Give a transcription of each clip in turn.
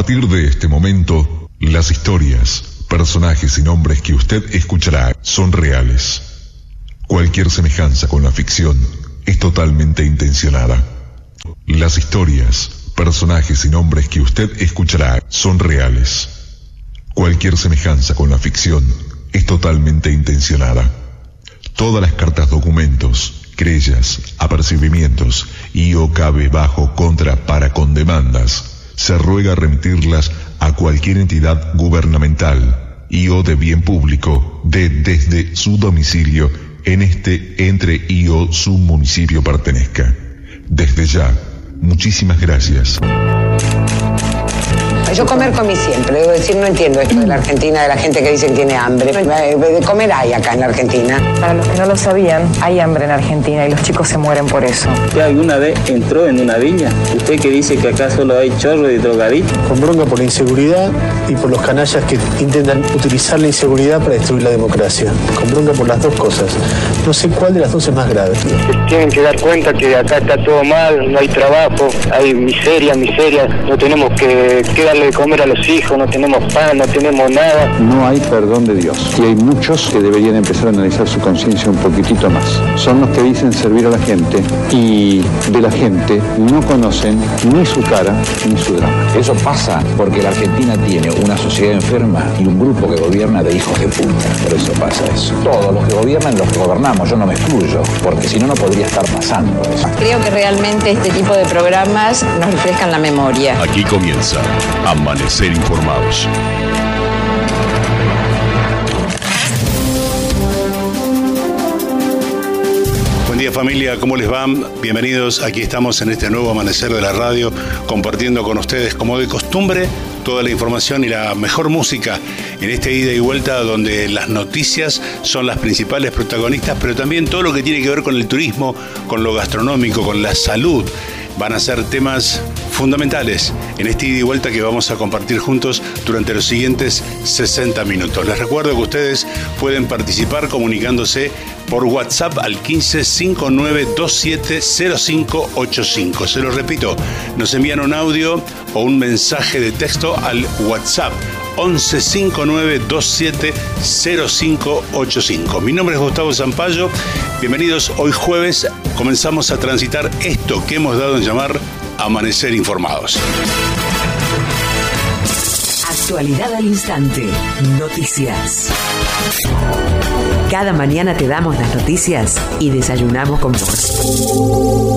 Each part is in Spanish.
partir de este momento, las historias, personajes y nombres que usted escuchará son reales. Cualquier semejanza con la ficción es totalmente intencionada. Las historias, personajes y nombres que usted escuchará son reales. Cualquier semejanza con la ficción es totalmente intencionada. Todas las cartas documentos, querellas, apercibimientos y o cabe bajo contra para con demandas, se ruega remitirlas a cualquier entidad gubernamental y o de bien público de desde su domicilio en este entre y o su municipio pertenezca. Desde ya, muchísimas gracias. Yo comer comí siempre, debo decir, no entiendo esto de la Argentina, de la gente que dice que tiene hambre. Eh, De comer hay acá en la Argentina. Para los que no lo sabían, hay hambre en Argentina y los chicos se mueren por eso. ¿Usted alguna vez entró en una viña? ¿Usted que dice que acá solo hay chorro y drogadictos? Con bronca por la inseguridad y por los canallas que intentan utilizar la inseguridad para destruir la democracia. Con bronca por las dos cosas. No sé cuál de las dos es más grave. Tienen que dar cuenta que acá está todo mal, no hay trabajo, hay miseria, miseria, no tenemos que, que darle de comer a los hijos, no tenemos pan, no tenemos nada. No hay perdón de Dios. Y hay muchos que deberían empezar a analizar su conciencia un poquitito más. Son los que dicen servir a la gente y de la gente no conocen ni su cara ni su drama. Eso pasa porque la Argentina tiene una sociedad enferma y un grupo que gobierna de hijos de puta. Por eso pasa eso. Todos los que gobiernan, los que gobernamos, yo no me excluyo, porque si no, no podría estar pasando eso. Creo que realmente este tipo de programas nos refrescan la memoria. Aquí comienza Amanecer Informados. Buen día familia, ¿cómo les va? Bienvenidos, aquí estamos en este nuevo amanecer de la radio, compartiendo con ustedes como de costumbre toda la información y la mejor música en este ida y vuelta donde las noticias son las principales protagonistas, pero también todo lo que tiene que ver con el turismo, con lo gastronómico, con la salud, van a ser temas fundamentales en este ida y vuelta que vamos a compartir juntos durante los siguientes 60 minutos. Les recuerdo que ustedes pueden participar comunicándose por WhatsApp al 1559270585. Se lo repito, nos envían un audio o un mensaje de texto al WhatsApp 1159270585. Mi nombre es Gustavo Zampayo. Bienvenidos. Hoy jueves comenzamos a transitar esto que hemos dado en llamar Amanecer Informados. Actualidad al instante. Noticias. Cada mañana te damos las noticias y desayunamos con vos.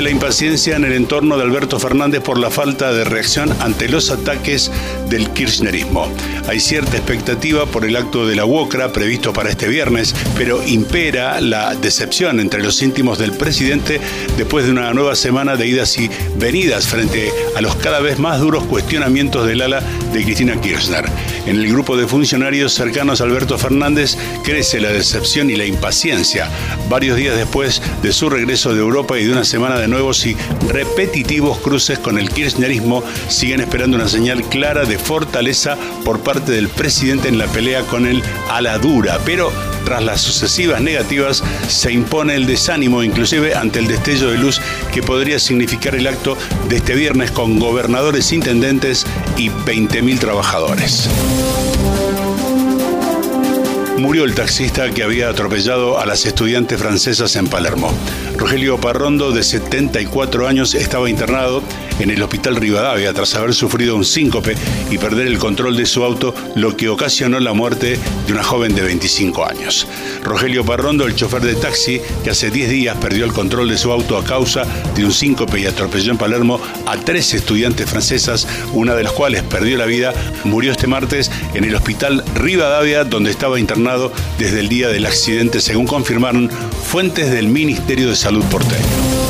La impaciencia en el entorno de Alberto Fernández por la falta de reacción ante los ataques del kirchnerismo. Hay cierta expectativa por el acto de la UOCRA previsto para este viernes, pero impera la decepción entre los íntimos del presidente después de una nueva semana de idas y venidas frente a los cada vez más duros cuestionamientos del ala de Cristina Kirchner. En el grupo de funcionarios cercanos a Alberto Fernández crece la decepción y la impaciencia, varios días después de su regreso de Europa y de una semana de nuevos y repetitivos cruces con el kirchnerismo, siguen esperando una señal clara de fortaleza por parte del presidente en la pelea con el ala dura, pero tras las sucesivas negativas se impone el desánimo inclusive ante el destello de luz que podría significar el acto de este viernes con gobernadores, intendentes y 20.000 trabajadores murió el taxista que había atropellado a las estudiantes francesas en Palermo. Rogelio Parrondo, de 74 años, estaba internado en el hospital Rivadavia tras haber sufrido un síncope y perder el control de su auto, lo que ocasionó la muerte de una joven de 25 años. Rogelio Parrondo, el chofer de taxi, que hace 10 días perdió el control de su auto a causa de un síncope y atropelló en Palermo a tres estudiantes francesas, una de las cuales perdió la vida, murió este martes en el hospital Rivadavia, donde estaba internado desde el día del accidente, según confirmaron fuentes del Ministerio de Salud porteño.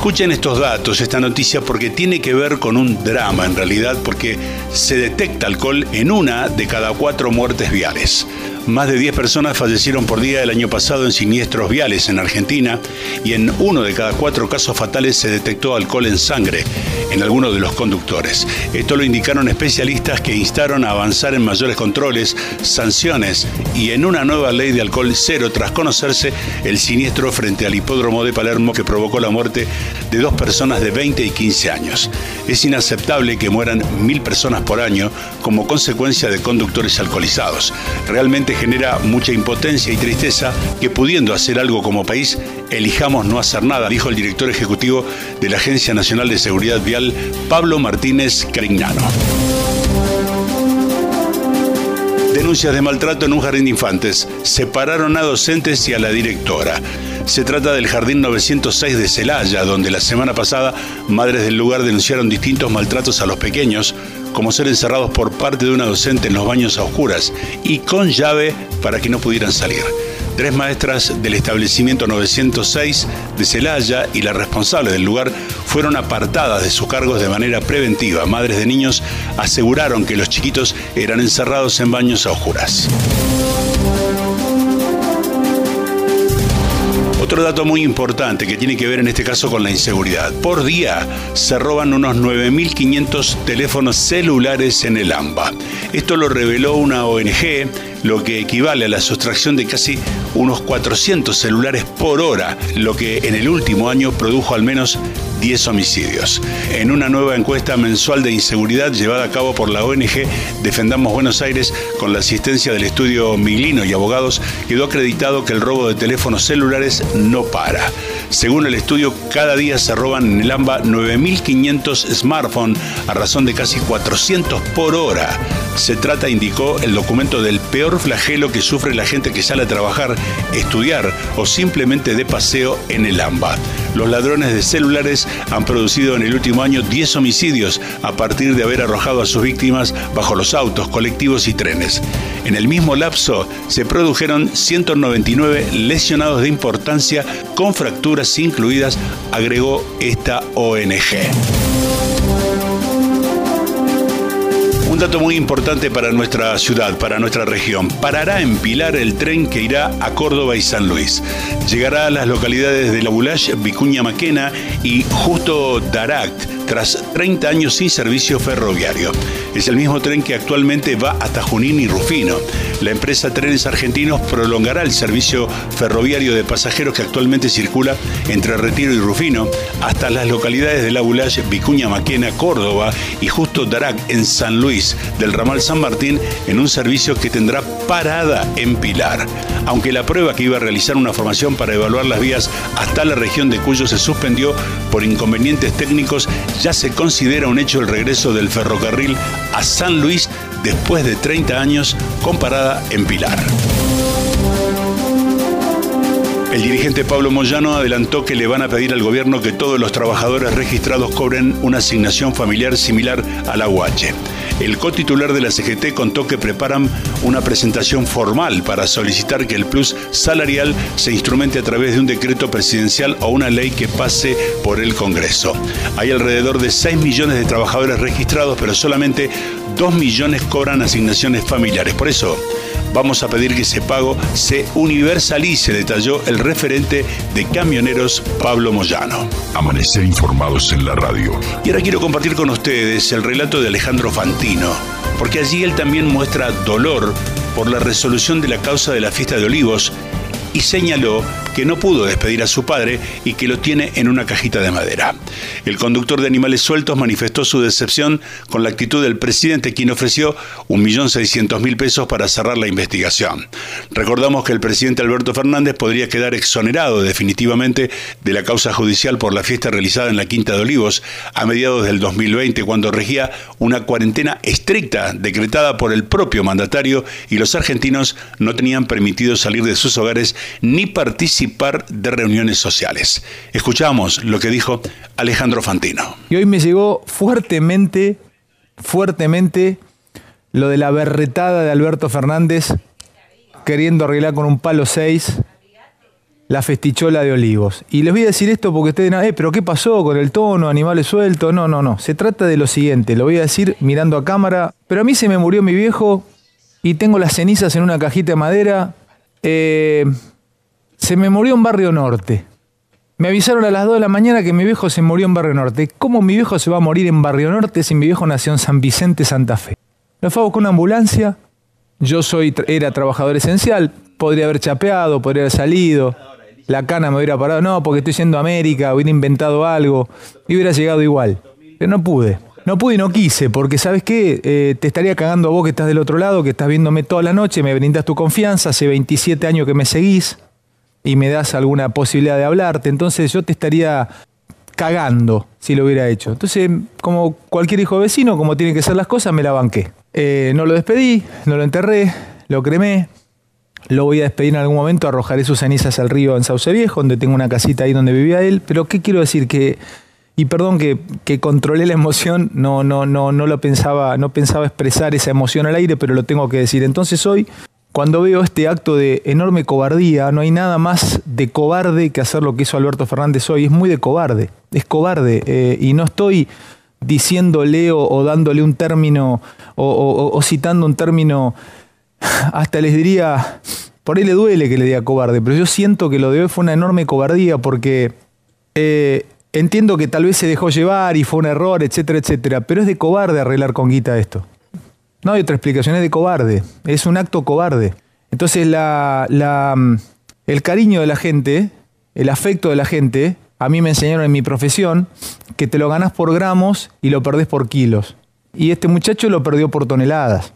Escuchen estos datos, esta noticia, porque tiene que ver con un drama en realidad, porque se detecta alcohol en una de cada cuatro muertes viales. Más de 10 personas fallecieron por día el año pasado en siniestros viales en Argentina y en uno de cada cuatro casos fatales se detectó alcohol en sangre en algunos de los conductores. Esto lo indicaron especialistas que instaron a avanzar en mayores controles, sanciones y en una nueva ley de alcohol cero tras conocerse el siniestro frente al hipódromo de Palermo que provocó la muerte de dos personas de 20 y 15 años. Es inaceptable que mueran mil personas por año como consecuencia de conductores alcoholizados. Realmente genera mucha impotencia y tristeza que pudiendo hacer algo como país, elijamos no hacer nada, dijo el director ejecutivo de la Agencia Nacional de Seguridad Vial, Pablo Martínez Carignano. Denuncias de maltrato en un jardín de infantes. Separaron a docentes y a la directora. Se trata del Jardín 906 de Celaya, donde la semana pasada madres del lugar denunciaron distintos maltratos a los pequeños, como ser encerrados por parte de una docente en los baños a oscuras y con llave para que no pudieran salir. Tres maestras del establecimiento 906 de Celaya y la responsable del lugar fueron apartadas de sus cargos de manera preventiva. Madres de niños aseguraron que los chiquitos eran encerrados en baños a oscuras. Otro dato muy importante que tiene que ver en este caso con la inseguridad. Por día se roban unos 9.500 teléfonos celulares en el AMBA. Esto lo reveló una ONG, lo que equivale a la sustracción de casi unos 400 celulares por hora, lo que en el último año produjo al menos 10 homicidios. En una nueva encuesta mensual de inseguridad llevada a cabo por la ONG Defendamos Buenos Aires con la asistencia del estudio Miglino y abogados, quedó acreditado que el robo de teléfonos celulares no para. Según el estudio, cada día se roban en el AMBA 9.500 smartphones a razón de casi 400 por hora. Se trata, indicó el documento, del peor flagelo que sufre la gente que sale a trabajar, estudiar o simplemente de paseo en el AMBA. Los ladrones de celulares han producido en el último año 10 homicidios a partir de haber arrojado a sus víctimas bajo los autos, colectivos y trenes. En el mismo lapso se produjeron 199 lesionados de importancia con fracturas incluidas, agregó esta ONG. Un dato muy importante para nuestra ciudad, para nuestra región. Parará en Pilar el tren que irá a Córdoba y San Luis. Llegará a las localidades de La Bulash, Vicuña Maquena y Justo Daract tras 30 años sin servicio ferroviario. Es el mismo tren que actualmente va hasta Junín y Rufino. La empresa Trenes Argentinos prolongará el servicio ferroviario de pasajeros que actualmente circula entre Retiro y Rufino hasta las localidades de La Vicuña Maquena, Córdoba y Justo Darac en San Luis del ramal San Martín en un servicio que tendrá parada en Pilar. Aunque la prueba que iba a realizar una formación para evaluar las vías hasta la región de Cuyo se suspendió por inconvenientes técnicos, ya se considera un hecho el regreso del ferrocarril a San Luis después de 30 años comparada en Pilar. El dirigente Pablo Moyano adelantó que le van a pedir al gobierno que todos los trabajadores registrados cobren una asignación familiar similar a la UH. El cotitular de la CGT contó que preparan una presentación formal para solicitar que el plus salarial se instrumente a través de un decreto presidencial o una ley que pase por el Congreso. Hay alrededor de 6 millones de trabajadores registrados, pero solamente 2 millones cobran asignaciones familiares. Por eso, vamos a pedir que ese pago se universalice, detalló el referente de camioneros Pablo Moyano. Amanecer informados en la radio. Y ahora quiero compartir con ustedes el relato de Alejandro Fantino, porque allí él también muestra dolor por la resolución de la causa de la fiesta de olivos y señaló que no pudo despedir a su padre y que lo tiene en una cajita de madera. El conductor de animales sueltos manifestó su decepción con la actitud del presidente, quien ofreció 1.600.000 pesos para cerrar la investigación. Recordamos que el presidente Alberto Fernández podría quedar exonerado definitivamente de la causa judicial por la fiesta realizada en la Quinta de Olivos a mediados del 2020, cuando regía una cuarentena estricta decretada por el propio mandatario y los argentinos no tenían permitido salir de sus hogares ni participar de reuniones sociales. Escuchamos lo que dijo Alejandro Fantino. Y hoy me llegó fuertemente, fuertemente lo de la berretada de Alberto Fernández queriendo arreglar con un palo 6 la festichola de olivos. Y les voy a decir esto porque ustedes dirán, eh, pero ¿qué pasó con el tono, animales sueltos? No, no, no. Se trata de lo siguiente, lo voy a decir mirando a cámara. Pero a mí se me murió mi viejo y tengo las cenizas en una cajita de madera. Eh, se me murió en Barrio Norte. Me avisaron a las 2 de la mañana que mi viejo se murió en Barrio Norte. ¿Cómo mi viejo se va a morir en Barrio Norte si mi viejo nació en San Vicente, Santa Fe? Lo fue con una ambulancia. Yo soy, era trabajador esencial. Podría haber chapeado, podría haber salido la cana me hubiera parado, no, porque estoy yendo a América, hubiera inventado algo, y hubiera llegado igual. Pero no pude. No pude y no quise, porque ¿sabes qué? Eh, te estaría cagando a vos que estás del otro lado, que estás viéndome toda la noche, me brindas tu confianza, hace 27 años que me seguís y me das alguna posibilidad de hablarte, entonces yo te estaría cagando si lo hubiera hecho. Entonces, como cualquier hijo vecino, como tienen que ser las cosas, me la banqué. Eh, no lo despedí, no lo enterré, lo cremé, lo voy a despedir en algún momento, arrojaré sus cenizas al río en Sauce Viejo, donde tengo una casita ahí donde vivía él. Pero ¿qué quiero decir? Que, y perdón que, que controlé la emoción, no, no, no, no lo pensaba, no pensaba expresar esa emoción al aire, pero lo tengo que decir. Entonces hoy, cuando veo este acto de enorme cobardía, no hay nada más de cobarde que hacer lo que hizo Alberto Fernández hoy. Es muy de cobarde, es cobarde. Eh, y no estoy diciéndole o, dándole un término o, o citando un término hasta les diría, por ahí le duele que le diga cobarde, pero yo siento que lo de hoy fue una enorme cobardía porque eh, entiendo que tal vez se dejó llevar y fue un error, etcétera, etcétera, pero es de cobarde arreglar con guita esto. No hay otra explicación, es de cobarde, es un acto cobarde. Entonces mm, el cariño de la gente, el afecto de la gente, a mí me enseñaron en mi profesión que te lo ganas por gramos y lo perdés por kilos. Y este muchacho lo perdió por toneladas.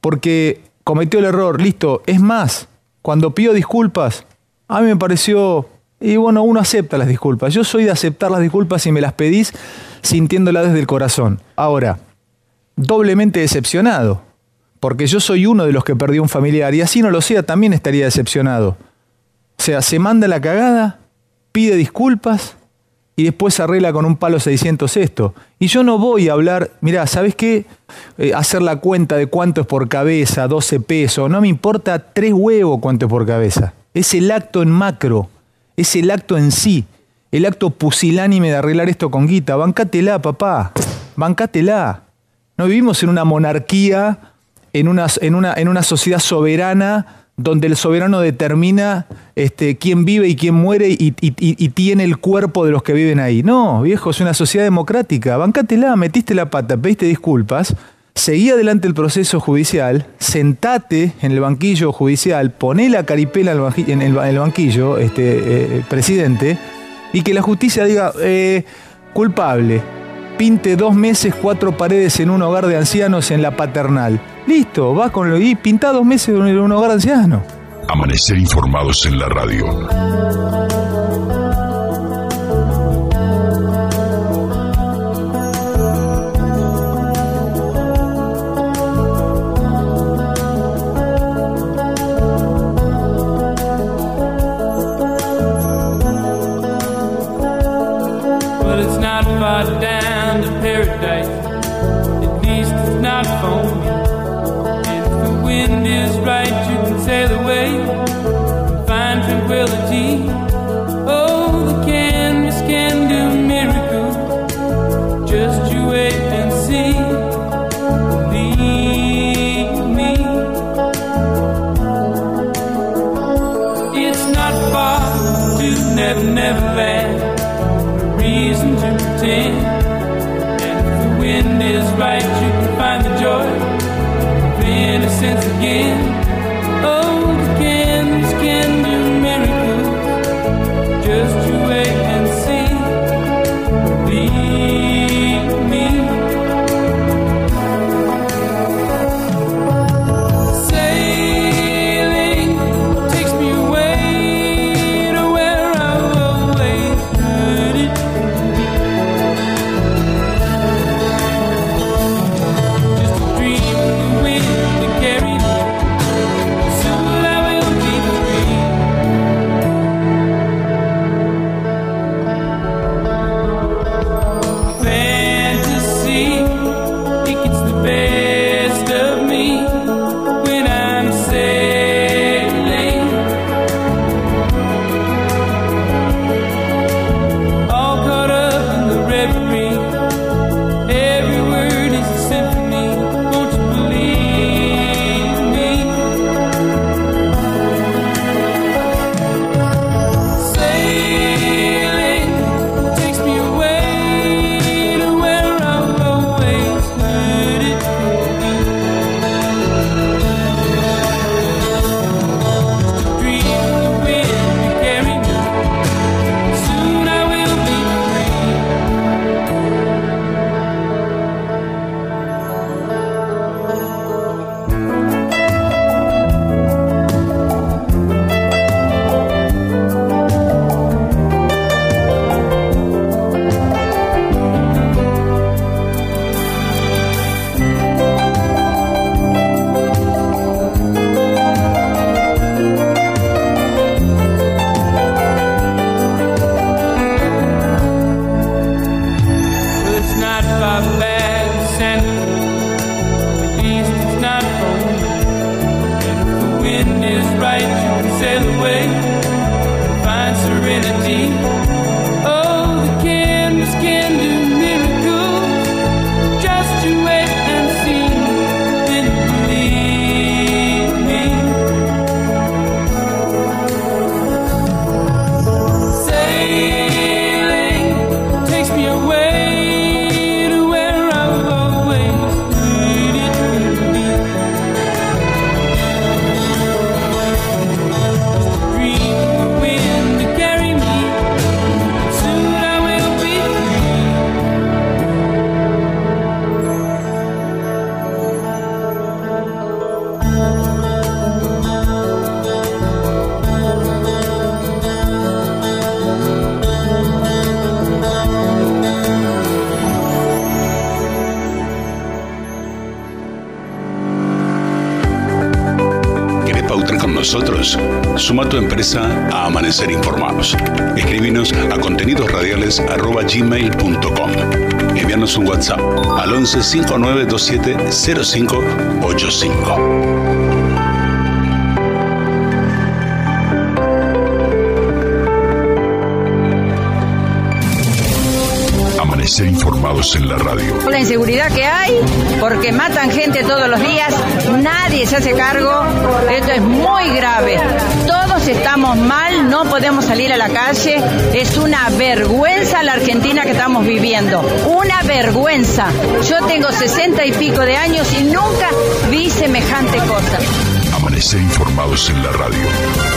Porque cometió el error, listo. Es más, cuando pido disculpas, a mí me pareció, y bueno, uno acepta las disculpas. Yo soy de aceptar las disculpas y me las pedís sintiéndolas desde el corazón. Ahora, doblemente decepcionado, porque yo soy uno de los que perdió un familiar y así no lo sea, también estaría decepcionado. O sea, se manda la cagada, pide disculpas y después arregla con un palo 600 esto. Y yo no voy a hablar, mira, ¿sabes qué? Eh, hacer la cuenta de cuánto es por cabeza, 12 pesos, no me importa tres huevos cuánto es por cabeza. Es el acto en macro, es el acto en sí, el acto pusilánime de arreglar esto con guita. Bancátela, papá, bancátela. No vivimos en una monarquía, en una, en una, en una sociedad soberana donde el soberano determina este, quién vive y quién muere y, tiene el cuerpo de los que viven ahí. No, viejo, es una sociedad democrática. Bancátela, metiste la pata, pediste disculpas, seguí adelante el proceso judicial, sentate en el banquillo judicial, poné la caripela en el, banquillo, este, eh, presidente, y que la justicia diga, eh, culpable, pinte dos meses, cuatro paredes en un hogar de ancianos en la paternal. Listo, vas con lo y pinta dos meses en un hogar de ancianos. Amanecer informados en la radio. chance again. Suma tu empresa a Amanecer Informados. Escribinos a contenidosradiales.gmail.com Envíanos un WhatsApp al 11 5927 0585. Amanecer informados en la radio. La inseguridad que hay, porque matan gente todos los días, nadie se hace cargo, esto es muy grave. Todos estamos mal, no podemos salir a la calle, es una vergüenza la Argentina que estamos viviendo, una vergüenza. Yo tengo sesenta y pico de años y nunca vi semejante cosa. Amanecer informados en la radio.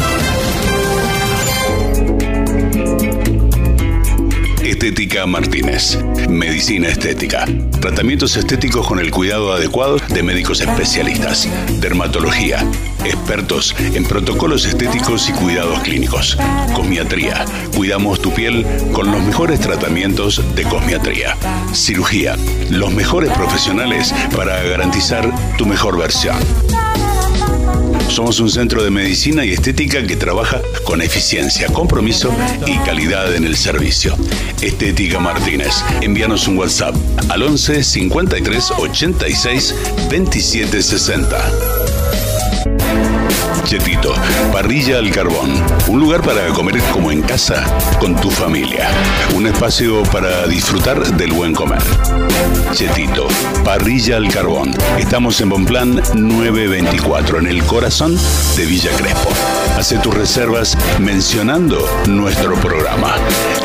Estética Martínez. Medicina estética. Tratamientos estéticos con el cuidado adecuado de médicos especialistas. Dermatología. Expertos en protocolos estéticos y cuidados clínicos. Cosmiatría. Cuidamos tu piel con los mejores tratamientos de cosmiatría. Cirugía. Los mejores profesionales para garantizar tu mejor versión. Somos un centro de medicina y estética que trabaja con eficiencia, compromiso y calidad en el servicio. Estética Martínez. Envíanos un WhatsApp al 11 53 86 27 60. Chetito, parrilla al carbón. Un lugar para comer como en casa, con tu familia. Un espacio para disfrutar del buen comer. Chetito, parrilla al carbón. Estamos en Bonplan 924, en el corazón de Villa Crespo. Hace tus reservas mencionando nuestro programa.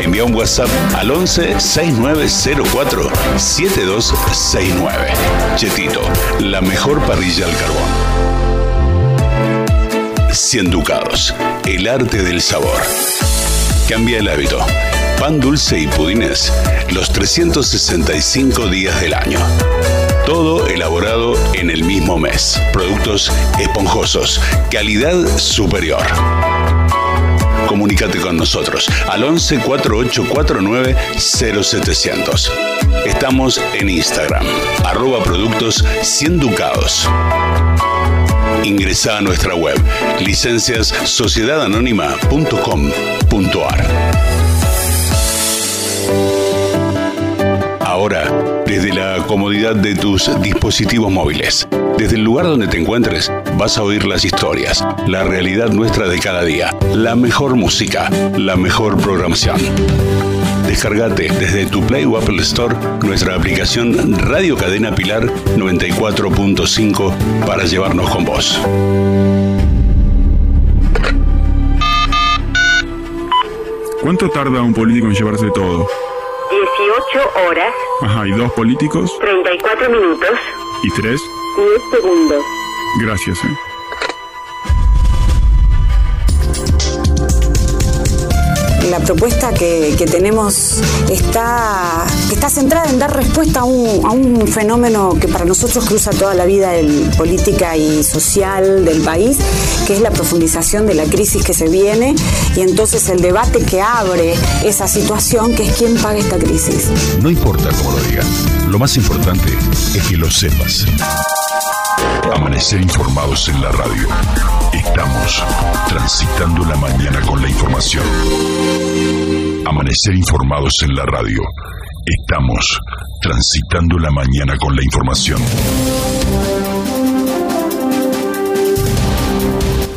Envía un WhatsApp al 11 6904 7269. Chetito, la mejor parrilla al carbón. 100 ducados. El arte del sabor. Cambia el hábito. Pan dulce y pudines los 365 días del año. Todo elaborado en el mismo mes. Productos esponjosos. Calidad superior. Comunícate con nosotros al 11 4849 0700. Estamos en Instagram, arroba productos 100 ducados. Ingresa a nuestra web licenciassociedadanónima.com.ar. Ahora, desde la comodidad de tus dispositivos móviles, desde el lugar donde te encuentres, vas a oír las historias, la realidad nuestra de cada día, la mejor música, la mejor programación. Descargate desde tu Play o Apple Store nuestra aplicación Radio Cadena Pilar 94.5 para llevarnos con vos. ¿Cuánto tarda un político en llevarse todo? 18 horas, Ajá, ¿y dos políticos? 34 minutos, ¿Y tres? 10 segundos. Gracias, eh. La propuesta que, tenemos está, está centrada en dar respuesta a un, fenómeno que para nosotros cruza toda la vida política y social del país, que es la profundización de la crisis que se viene y entonces el debate que abre esa situación, que es quién paga esta crisis. No importa cómo lo digan, lo más importante es que lo sepas. Amanecer informados en la radio. Estamos transitando la mañana con la información. Amanecer informados en la radio. Estamos transitando la mañana con la información.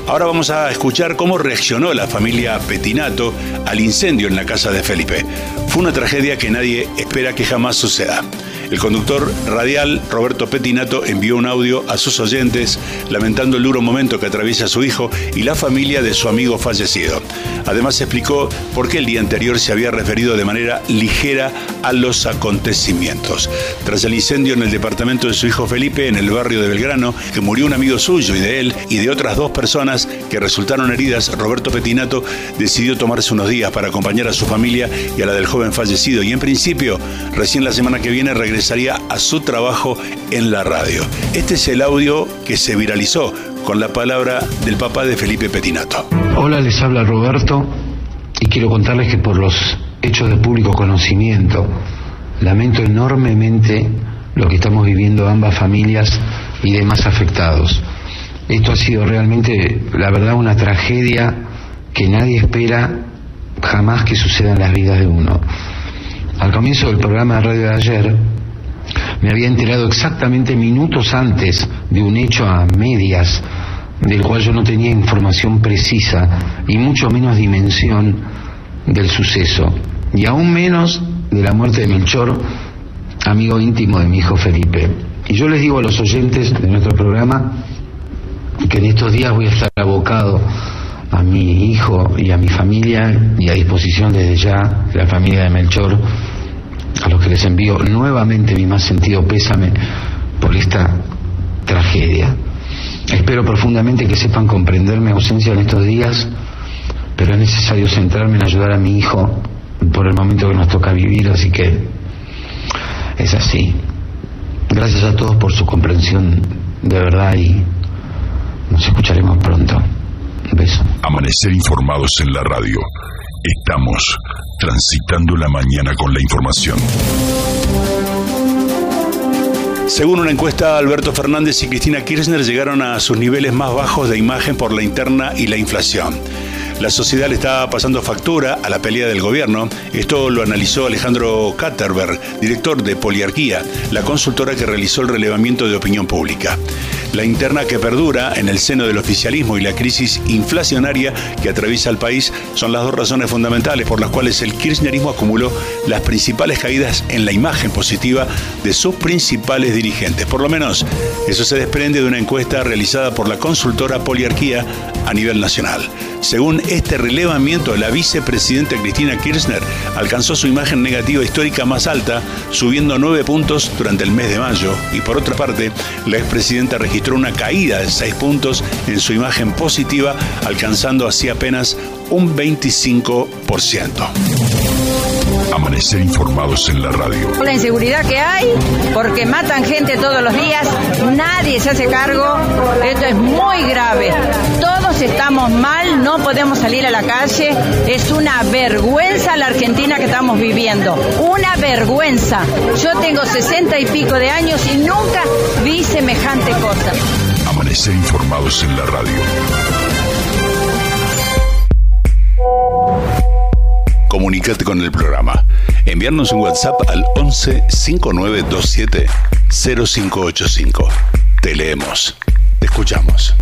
Ahora vamos a escuchar cómo reaccionó la familia Petinato al incendio en la casa de Felipe. Fue una tragedia que nadie espera que jamás suceda. El conductor radial Roberto Petinato envió un audio a sus oyentes lamentando el duro momento que atraviesa su hijo y la familia de su amigo fallecido. Además explicó por qué el día anterior se había referido de manera ligera a los acontecimientos. Tras el incendio en el departamento de su hijo Felipe en el barrio de Belgrano, que murió un amigo suyo y de él y de otras dos personas que resultaron heridas, Roberto Petinato decidió tomarse unos días para acompañar a su familia y a la del joven fallecido y en principio recién la semana que viene regresaría a su trabajo en la radio. Este es el audio que se viralizó con la palabra del papá de Felipe Petinato. Hola, les habla Roberto y quiero contarles que por los hechos de público conocimiento lamento enormemente lo que estamos viviendo ambas familias y demás afectados. Esto ha sido realmente, la verdad, una tragedia que nadie espera jamás que suceda en las vidas de uno. Al comienzo del programa de radio de ayer, me había enterado exactamente minutos antes de un hecho a medias del cual yo no tenía información precisa y mucho menos dimensión del suceso y aún menos de la muerte de Melchor, amigo íntimo de mi hijo Felipe. Y yo les digo a los oyentes de nuestro programa que en estos días voy a estar abocado a mi hijo y a mi familia y a disposición desde ya de la familia de Melchor, a los que les envío nuevamente mi más sentido pésame por esta tragedia. Espero profundamente que sepan comprender mi ausencia en estos días, pero es necesario centrarme en ayudar a mi hijo por el momento que nos toca vivir, así que es así. Gracias a todos por su comprensión de verdad y nos escucharemos pronto. Un beso. Amanecer informados en la radio. Estamos transitando la mañana con la información. Según una encuesta, Alberto Fernández y Cristina Kirchner llegaron a sus niveles más bajos de imagen por la interna y la inflación. La sociedad le está pasando factura a la pelea del gobierno. Esto lo analizó Alejandro Katterberg, director de Poliarquía, la consultora que realizó el relevamiento de opinión pública. La interna que perdura en el seno del oficialismo y la crisis inflacionaria que atraviesa el país son las dos razones fundamentales por las cuales el kirchnerismo acumuló las principales caídas en la imagen positiva de sus principales dirigentes. Por lo menos eso se desprende de una encuesta realizada por la consultora Poliarquía a nivel nacional. Según este relevamiento, la vicepresidenta Cristina Kirchner alcanzó su imagen negativa histórica más alta, subiendo nueve puntos durante el mes de mayo, y por otra parte, la expresidenta registró una caída de seis puntos en su imagen positiva, alcanzando así apenas un 25%. Amanecer informados en la radio. La inseguridad que hay, porque matan gente todos los días, nadie se hace cargo, esto es muy grave. Todos estamos mal, no podemos salir a la calle, es una vergüenza la Argentina que estamos viviendo, una vergüenza. Yo tengo sesenta y pico de años y nunca vi semejante cosa. Amanecer informados en la radio. Comunicate con el programa. Enviarnos un WhatsApp al 11 5927 0585. Te leemos. Te escuchamos.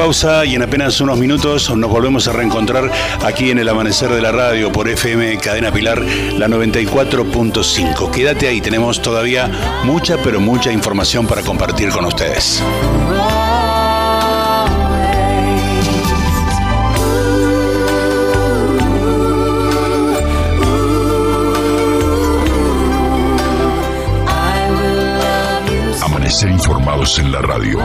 Pausa y en apenas unos minutos nos volvemos a reencontrar aquí en el amanecer de la radio por FM Cadena Pilar, la 94.5. Quédate ahí, tenemos todavía mucha, pero mucha información para compartir con ustedes. Amanecer informados en la radio.